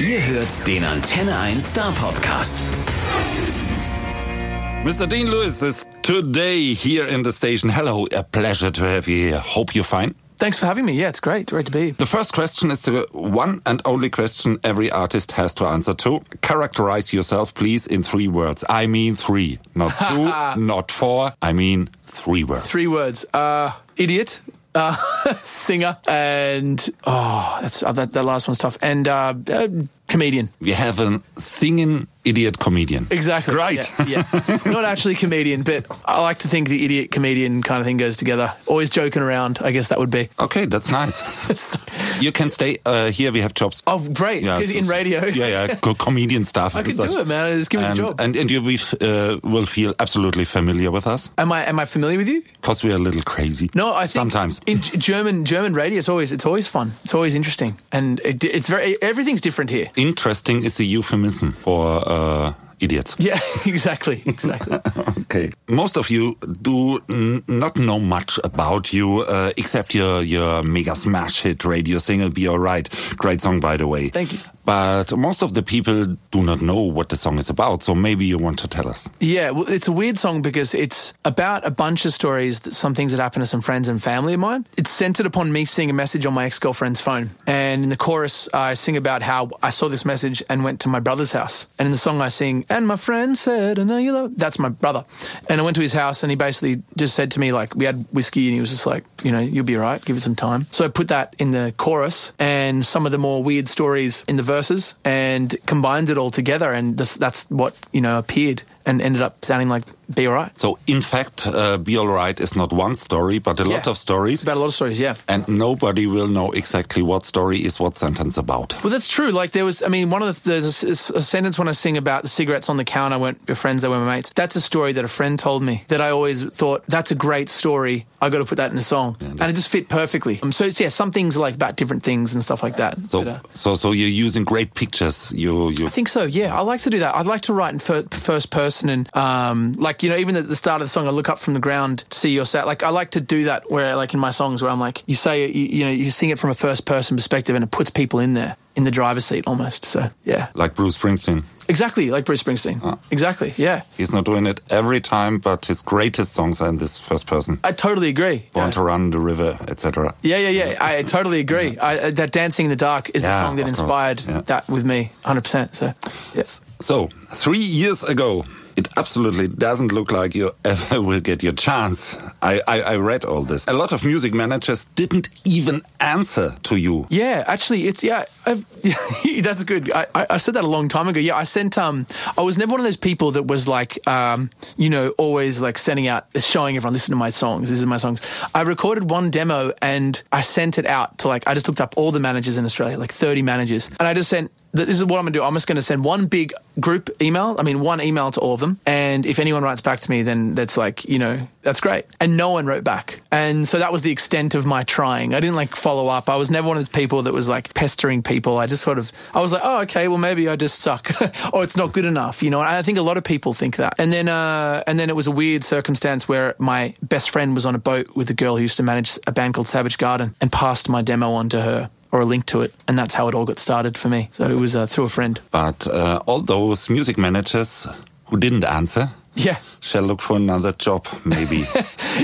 Ihr hört den Antenne 1 Star Podcast. Mr. Dean Lewis is today here in the station. Hello, a pleasure to have you here. Hope you're fine. Thanks for having me. Yeah, it's great. Great to be. The first question is the one and only question every artist has to answer to. Characterize yourself, please, in three words. I mean three, not two, not four. I mean three words. Three words. Uh, idiot. Uh, singer and oh, that's uh, that, that last one's tough. And uh, uh, comedian. We have a singing idiot comedian. Exactly. Right. Yeah, yeah. Not actually comedian, but I like to think the idiot comedian kind of thing goes together. Always joking around. I guess that would be. Okay, that's nice. you can stay uh, here. We have jobs. Oh, great! Yeah, in radio. Yeah, yeah, co- comedian stuff. I and can such. do it, man. Just give me and, the job. And, and you uh, will feel absolutely familiar with us am I am I familiar with you? because we are a little crazy. No, I think sometimes. in German German radio, it's always it's always fun. It's always interesting, and it, it's very everything's different here. Interesting is a euphemism for uh, idiots. Yeah, exactly, exactly. Okay. Most of you do n- not know much about you uh, except your your mega smash hit radio single "Be Alright." Great song, by the way. Thank you. But most of the people do not know what the song is about, so maybe you want to tell us. Yeah, well, it's a weird song because it's about a bunch of stories, that some things that happened to some friends and family of mine. It's centered upon me seeing a message on my ex girlfriend's phone. And in the chorus, I sing about how I saw this message and went to my brother's house. And in the song, I sing, and my friend said, I know you love. That's my brother. And I went to his house and he basically just said to me, like, we had whiskey and he was just like, you know, you'll be right, give it some time. So I put that in the chorus and some of the more weird stories in the verses and combined it all together. And this, that's what, you know, appeared and ended up sounding like Be Alright. So, in fact, uh, "Be Alright" is not one story, but a lot of stories, about a lot of stories, yeah. and nobody will know exactly what story is what sentence about. Well, that's true. Like there was, I mean, one of the there's a, a sentence when I sing about the cigarettes on the counter. weren't your friends; they were my mates. That's a story that a friend told me that I always thought that's a great story. I got to put that in a song, and it just fit perfectly. Um, so it's, yeah, some things are like about different things and stuff like that. So, But, uh, so, so you're using great pictures. You, you. I think so. Yeah, I like to do that. I'd like to write in fir- first person and, um, like you know, even at the start of the song, I look up from the ground to see your set. Like I like to do that where, like in my songs, where I'm like, you say, you, you know, you sing it from a first person perspective, and it puts people in there in the driver's seat almost. So yeah, like Bruce Springsteen. exactly like Bruce Springsteen. Exactly. Yeah, He's not doing it every time, but his greatest songs are in this first person. I totally agree. Born Yeah. to Run, The River, etc. Yeah, yeah, yeah. I totally agree. I, uh, that "Dancing in the Dark" is the song that inspired Yeah. that with me, hundred percent. So, yes. So, three years ago, it absolutely doesn't look like you ever will get your chance. I, I, I read all this. A lot of music managers didn't even answer to you. Yeah, actually, it's yeah. I've, that's good. I, I I said that a long time ago. Yeah, I sent. Um, I was never one of those people that was like, um, you know, always like sending out, showing everyone, listen to my songs. This is my songs. I recorded one demo and I sent it out to like. I just looked up all the managers in Australia, like thirty managers, and I just sent. This is what I'm gonna do. I'm just gonna send one big group email. I mean, one email to all of them. And if anyone writes back to me, then that's like, you know, that's great. And no one wrote back. And so that was the extent of my trying. I didn't like follow up. I was never one of those people that was like pestering people. I just sort of, I was like, oh, okay, well, maybe I just suck or it's not good enough, you know. And I think a lot of people think that. And then, uh, and then it was a weird circumstance where my best friend was on a boat with a girl who used to manage a band called Savage Garden and passed my demo on to her. Or a link to it, and that's how it all got started for me. So it was uh, through a friend. But uh, all those music managers who didn't answer Yeah, shall look for another job, maybe.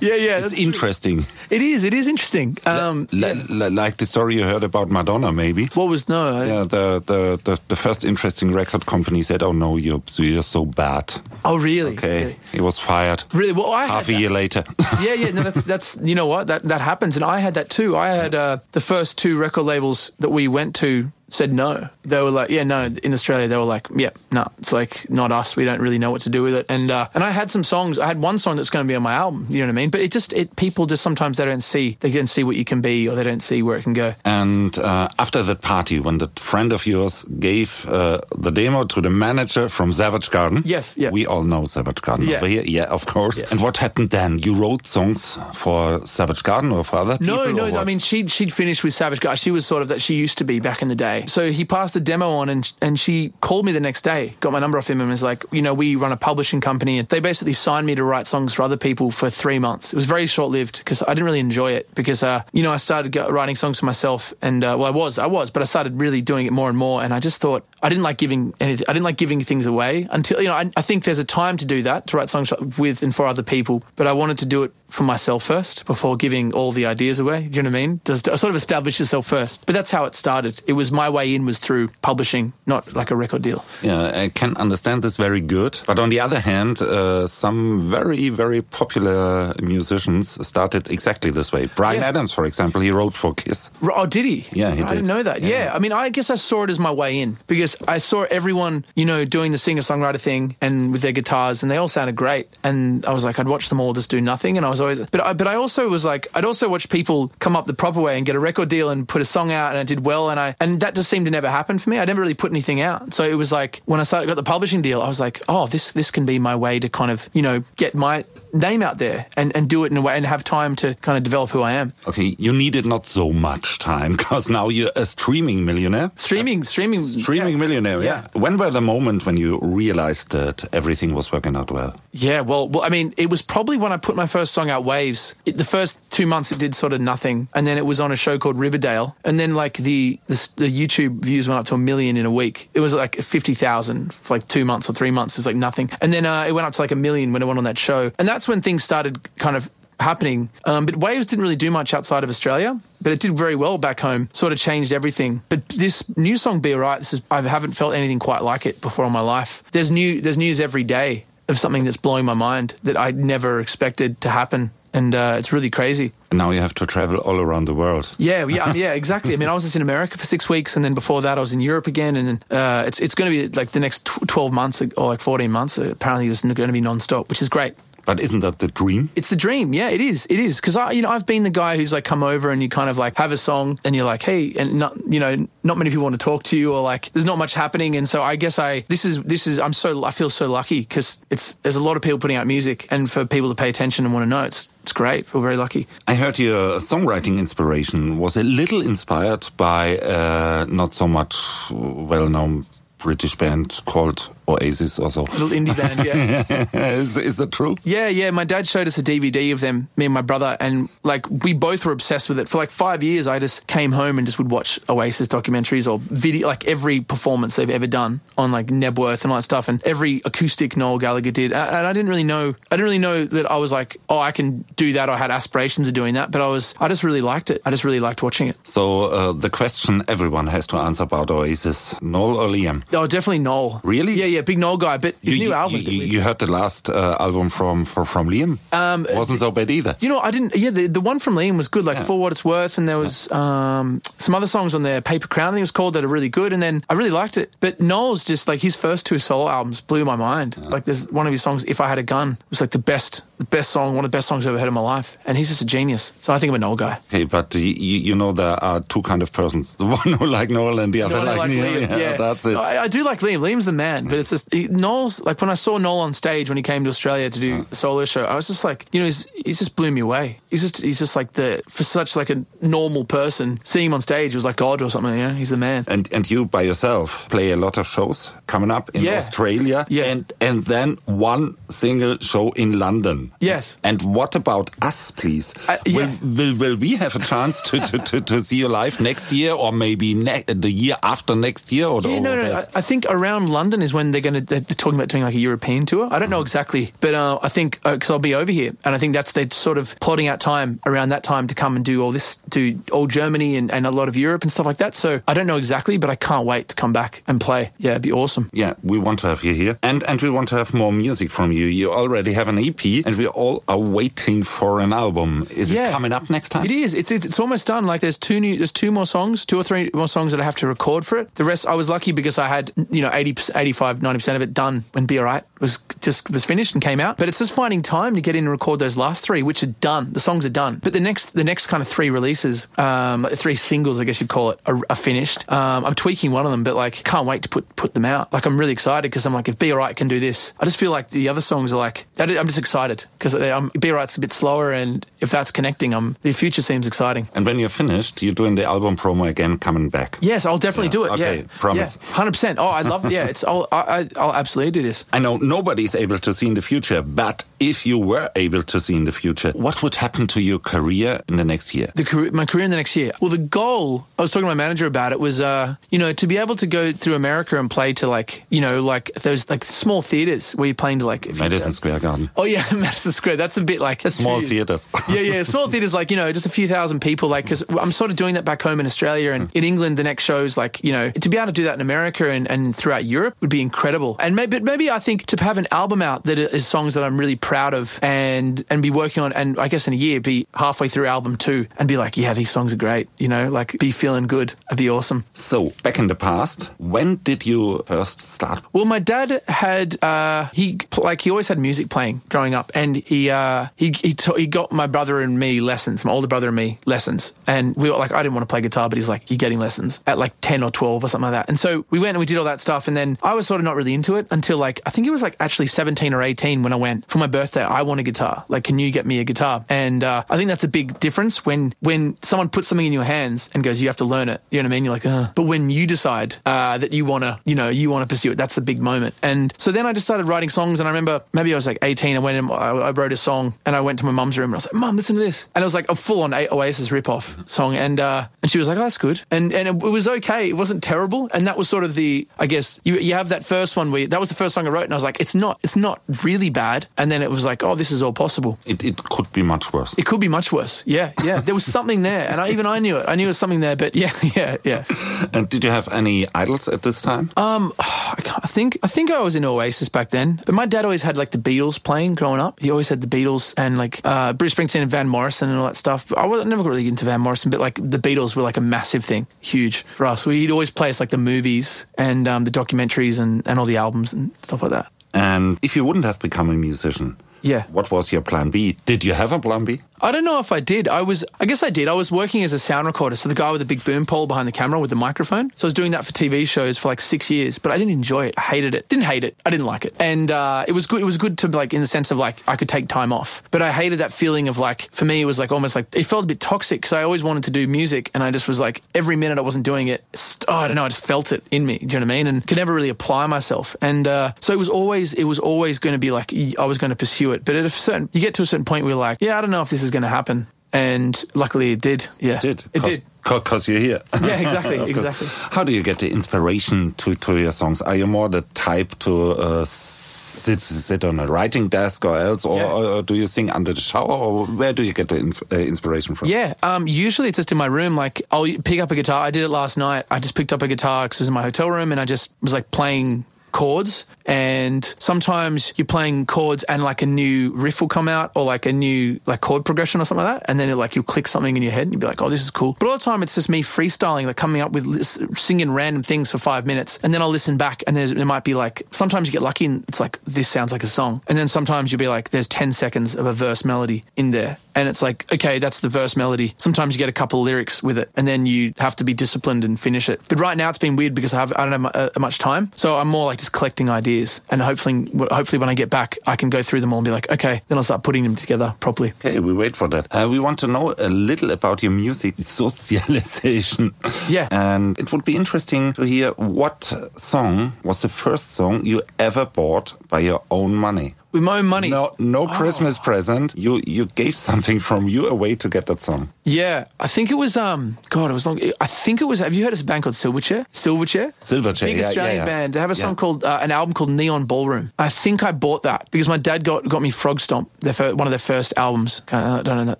yeah, yeah. it's that's true. interesting. It is. It is interesting. Um, li- like the story you heard about Madonna, maybe. what was no? I- Yeah, the, the, the, the first interesting record company said, oh no, you're, you're so bad. Oh, really? Okay, Really? he was fired. Really? Well, I Half a year later. yeah, yeah. No, that's that's you know what that that happens, and I had that too. I had uh, the first two record labels that we went to said no. They were like, yeah, no. In Australia, they were like, yeah, no. It's like not us. We don't really know what to do with it. And uh, and I had some songs. I had one song that's going to be on my album. You know what I mean? But it just it people just sometimes they don't see they don't see what you can be or they don't see where it can go. And uh, after that party, when that friend of yours gave uh, the demo to the manager from Savage Garden, Yes, yeah. we all know Savage Garden Yeah. over here. Yeah, of course. Yeah. And what happened then? You wrote songs for Savage Garden or for other people? No, no. I mean, she'd she'd finished with Savage Garden. She was sort of that she used to be back in the day, So he passed the demo on, and and she called me the next day, got my number off him, and was like, you know, we run a publishing company, and they basically signed me to write songs for other people for three months. It was very short lived because I didn't really enjoy it because, uh, you know, I started writing songs for myself, and uh, well, I was, I was, but I started really doing it more and more, and I just thought I didn't like giving anything. I didn't like giving things away until you know. I, I think there's a time to do that to write songs with and for other people, but I wanted to do it for myself first before giving all the ideas away. Do you know what I mean? Just sort of establish yourself first. But that's how it started. It was my way in was through publishing, not like a record deal. Yeah, I can understand this very good. But on the other hand, uh, some very, very popular musicians started exactly this way. Bryan Yeah. Adams, for example, he wrote for Kiss. Oh, did he? Yeah, he I did. didn't know that. Yeah. I mean, I guess I saw it as my way in because I saw everyone, you know, doing the singer songwriter thing and with their guitars, and they all sounded great. And I was like, I'd watch them all just do nothing, and I was always, but I, but I also was like, I'd also watch people come up the proper way and get a record deal and put a song out, and it did well, and I and that just seemed to never happen for me. I never really put anything out, so it was like when I started got the publishing deal, I was like, oh, this this can be my way to kind of you know get my name out there and and do it in a way and have time to kind of develop who I am. Okay, you needed not so much time because now you're a streaming millionaire. Streaming, streaming, Streaming yeah. millionaire, yeah. When were the moment when you realized that everything was working out well? Yeah, well, well, I mean, it was probably when I put my first song out, Waves. It, the first two months, it did sort of nothing, and then it was on a show called Riverdale, and then like the the, the YouTube views went up to a million in a week. It was like fifty thousand for like two months or three months. It was like nothing, and then uh, it went up to like a million when it went on that show, and that's when things started kind of happening. Um, but Waves didn't really do much outside of Australia, but it did very well back home. Sort of changed everything. But this new song, "Be Alright," this is I haven't felt anything quite like it before in my life. There's new there's news every day of something that's blowing my mind that I never expected to happen, and uh, it's really crazy. And now you have to travel all around the world. Yeah, yeah, yeah, exactly. I mean, I was just in America for six weeks, and then before that, I was in Europe again, and then uh, it's it's going to be like the next tw- twelve months or like fourteen months. Apparently, it's going to be non-stop, which is great. But isn't that the dream? It's the dream. Yeah, it is. It is because I, you know, I've been the guy who's like come over and you kind of like have a song and you're like, hey, and not, you know, not many people want to talk to you or like there's not much happening. And so I guess I this is this is I'm so I feel so lucky because it's there's a lot of people putting out music and for people to pay attention and want to know it's it's great. Feel very lucky. I heard your songwriting inspiration was a little inspired by uh, not so much well-known British band called Oasis or so. Little indie band, yeah. is, is that true? Yeah, yeah. My dad showed us a DVD of them, me and my brother, and like we both were obsessed with it. For like five years, I just came home and just would watch Oasis documentaries or video, like every performance they've ever done on like Knebworth and all that stuff, and every acoustic Noel Gallagher did. And I didn't really know, I didn't really know that I was like, oh, I can do that. I had aspirations of doing that, but I was, I just really liked it. I just really liked watching it. So uh, the question everyone has to answer about Oasis, Noel or Liam? Oh, definitely Noel. Really? Yeah, yeah, big Noel guy. But his you, new you- album. You, you heard the last uh, album from for, from Liam? Um, Wasn't so bad either. You know, I didn't. Yeah, the, the one from Liam was good, like Yeah. For What It's Worth, and there was um, some other songs on there, Paper Crown, I think it was called, that are really good. And then I really liked it. But Noel's just like his first two solo albums blew my mind. Like there's one of his songs, If I Had a Gun, was like the best, the best song, one of the best songs I've ever heard in my life. And he's just a genius. So I think I'm a Noel guy. Okay, but you, you know there are two kind of persons: the one who like Noel and the other No, like, like Liam. Liam, yeah. that's it. I, I do like Liam. Liam's the man, but it's just he, Noel's like when I saw Noel on stage when he came to Australia to do a solo show, I was just like, you know, he's, he's just blew me away. He's just he's just like the for such like a normal person, seeing him on stage was like God or something. You know, he's the man. and and you by yourself play a lot of shows coming up in Yeah. Australia, Yeah. and and then one single show in London. Yes. And what about us, please? Uh, yeah. will, will will we have a chance to, to, to, to see you live next year, or maybe ne- the year after next year? Or Yeah, no, no. I, I think around London is when they're going to. They're talking about doing like a European tour. I don't know exactly, but uh, I think because I'll be over here, and I think that's they're sort of plotting out time around that time to come and do all this, do all Germany and, and a lot of Europe and stuff like that. So I don't know exactly, but I can't wait to come back and play. Yeah, it'd be awesome. Yeah, we want to have you here, and and we want to have more music from you. You already have an EP, and we all are waiting for an album. Is it coming up next time? It is. It's, it's it's almost done. Like there's two new, there's two more songs, two or three more songs that I have to record for it. The rest, I was lucky because I had you know 80, 85, 90 percent of it done and Be Alright was just was finished and came out. But it's just finding time to get in and record those last three, which are done. The songs are done. But the next the next kind of three releases, um, three singles, I guess you'd call it, are, are finished. Um, I'm tweaking one of them, but like can't wait to put put them out. Like I'm really excited because I'm like, if Be Alright can do this, I just feel like the other songs are like I'm just excited because um, Be Alright's a bit slower, and if that's connecting, um, the future seems exciting. And when you're finished, you're doing the album promo again, coming back. Yes, I'll definitely Yeah, do it. okay, yeah, promise. hundred percent. Oh, I love. Yeah, it's. I'll. I, I- I'll absolutely do this. I know nobody's able to see in the future, but if you were able to see in the future, what would happen to your career in the next year? the career, my career in the next year. Well, the goal I was talking to my manager about it was, uh, you know, to be able to go through America and play to like, you know, like those like small theaters where you're playing to like. Madison Square Garden. Oh yeah, Madison Square. That's a bit like Small theaters. yeah, yeah, small theaters like you know just a few thousand people. Like because I'm sort of doing that back home in Australia and in England. The next shows like you know to be able to do that in America and, and throughout Europe would be incredible. And maybe maybe I think to have an album out that is songs that I'm really proud of and and be working on and I guess in a year be halfway through album two and be like yeah these songs are great. You know like be feeling good. It'd be awesome. So, back in the past, when did you first start? Well, my dad had uh, he like he always had music playing growing up, and he uh, he he, ta- he got my brother and me lessons, my older brother and me lessons, and we were like I didn't want to play guitar, but he's like you're getting lessons at like ten or twelve or something like that, and so we went and we did all that stuff, and then I was sort of not really into it until like I think it was like actually seventeen or eighteen when I went for my birthday. I want a guitar. Like, can you get me a guitar? And uh, I think that's a big difference when when someone puts something in your hands and goes, you have to learn it. You know what I mean? You're like, uh. but when you decide uh, that you want to, you know, you want to pursue it, that's the big moment. And so then I just started writing songs, and I remember maybe I was like 18. I went and I, wrote a song, and I went to my mum's room, and I was like, Mum, listen to this, and it was like a full on Oasis ripoff song, and uh, and she was like, oh, that's good, and and it, was okay. It wasn't terrible, and that was sort of the, I guess you you have that first one where that was the first song I wrote, and I was like, it's not it's not really bad, and then it was like, oh, this is all possible. It, it could be much worse. It could be much worse. Yeah, yeah. There was something there, and I, even I knew it. I knew it was something there, but yeah, yeah, yeah. And did you have any idols at this time? I, can't- I think I think I was in Oasis back then, but my dad always had like the Beatles playing growing up. He always had the Beatles and like uh, Bruce Springsteen and Van Morrison and all that stuff. But I was I never got really into Van Morrison, but like the Beatles were like a massive thing, huge for us. He'd always play us like the movies and um, the documentaries and, and all the albums and stuff like that. And if you wouldn't have become a musician, Yeah. what was your plan B? Did you have a plan B? I don't know if I did. I was, I guess I did. I was working as a sound recorder. So the guy with the big boom pole behind the camera with the microphone. So I was doing that for TV shows for like six years, but I didn't enjoy it. I hated it. Didn't hate it. I didn't like it. And, uh, it was good. It was good to like, in the sense of like, I could take time off, but I hated that feeling of like, for me, it was like almost like, it felt a bit toxic because I always wanted to do music. And I just was like, every minute I wasn't doing it, oh, I don't know. I just felt it in me. Do you know what I mean? And could never really apply myself. And, uh, so it was always, it was always going to be like, I was going to pursue it. But at a certain, you get to a certain point where you're like, yeah, I don't know if this is going to happen. And luckily it did. Yeah. It did It Cause, did. Because you're here. Yeah, exactly, exactly. How do you get the inspiration to, to your songs? Are you more the type to uh, sit, sit on a writing desk or else, or, Yeah. or do you sing under the shower, or where do you get the inf- uh, inspiration from? Yeah, um, usually it's just in my room. Like I'll pick up a guitar. I did it last night. I just picked up a guitar because it was in my hotel room, and I just was like playing chords. And sometimes you're playing chords, and like a new riff will come out, or like a new like chord progression or something like that. And then it, like you'll click something in your head, and you'll be like, "Oh, this is cool." But all the time, it's just me freestyling, like coming up with singing random things for five minutes, and then I'll listen back, and there's there might be like sometimes you get lucky, and it's like this sounds like a song, and then sometimes you'll be like, "There's ten seconds of a verse melody in there," and it's like, okay, that's the verse melody. Sometimes you get a couple of lyrics with it, and then you have to be disciplined and finish it. But right now, it's been weird because I, have, I don't have uh, much time, so I'm more like just collecting ideas, and hopefully, hopefully when I get back, I can go through them all and be like, okay, then I'll start putting them together properly. Okay, we wait for that. Uh, we want to know a little about your music socialization. Yeah. And it would be interesting to hear what song was the first song you ever bought by your own money. With my own money. No, no Christmas present. You you gave something from you away to get that song. Yeah, I think it was. Um, God, it was long. I think it was. Have you heard of a band called Silverchair? Silverchair. Silverchair, Big yeah, Australian yeah, yeah. band. They have a song called uh, an album called Neon Ballroom. I think I bought that because my dad got got me Frog Stomp, their fir- one of their first albums. I don't know.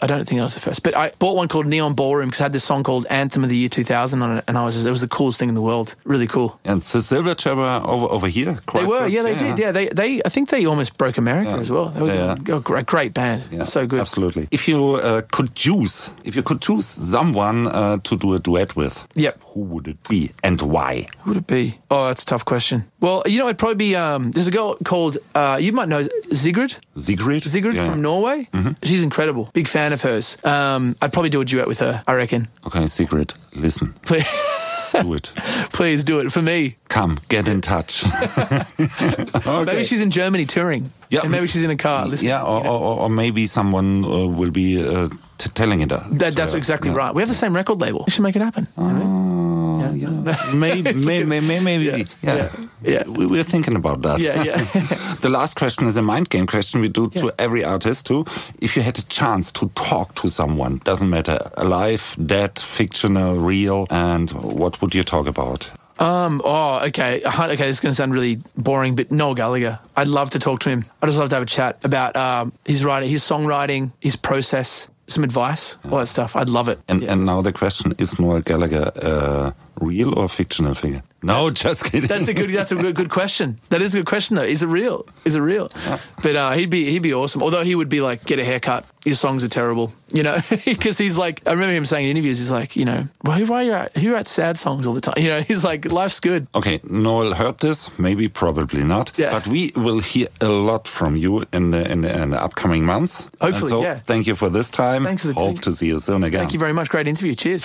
I don't think that was the first, but I bought one called Neon Ballroom because I had this song called Anthem of the Year 2000 on it, and I was it was the coolest thing in the world. Really cool. And so Silverchair were over over here. They were, yeah, they did, yeah. They, they, I think they almost broke like America Yeah. as well. They were Yeah, doing- oh, great, great band. Yeah, so good. Absolutely. If you uh, could choose, if you could choose someone uh, to do a duet with, Yep. who would it be and why? Who would it be? Oh, that's a tough question. Well, you know, it'd probably be um, there's a girl called uh, you might know Sigrid. Sigrid? Sigrid Yeah. From Norway. She's incredible. Big fan of hers. Um, I'd probably do a duet with her. I reckon. Okay, Sigrid, listen, Please, do it. please do it for me. Come, get in touch. okay. Maybe she's in Germany touring. Yeah. and maybe she's in a car. Listening. yeah, or, or, or maybe someone uh, will be uh, t- telling it. Uh, That, that's her. exactly Yeah. right. We have the same record label. We should make it happen. Oh, yeah. maybe, maybe, maybe, maybe. Yeah, Yeah, yeah, yeah. We, we're thinking about that. Yeah, yeah. the last question is a mind game question we do to every artist too. If you had a chance to talk to someone, doesn't matter, alive, dead, fictional, real, and what would you talk about? Um. Oh, okay. Okay. This is going to sound really boring, but Noel Gallagher. I'd love to talk to him. I'd just love to have a chat about um, his writing, his songwriting, his process, some advice, all that stuff. I'd love it. And Yeah. and now the question is Noel Gallagher a real or fictional figure? No, just kidding. That's a good. That's a good, good question. That is a good question, though. Is it real? Is it real? But uh, he'd be he'd be awesome. Although he would be like, get a haircut. Your songs are terrible, you know, because he's like. I remember him saying in interviews, he's like, you know, why why you write, who writes sad songs all the time? You know, he's like, life's good. Okay, Noel heard this, maybe, probably not. Yeah. But we will hear a lot from you in the, in the, in the upcoming months. Hopefully, so, yeah. Thank you for this time. Thanks for the Hope to see you soon again. Thank you very much. Great interview. Cheers.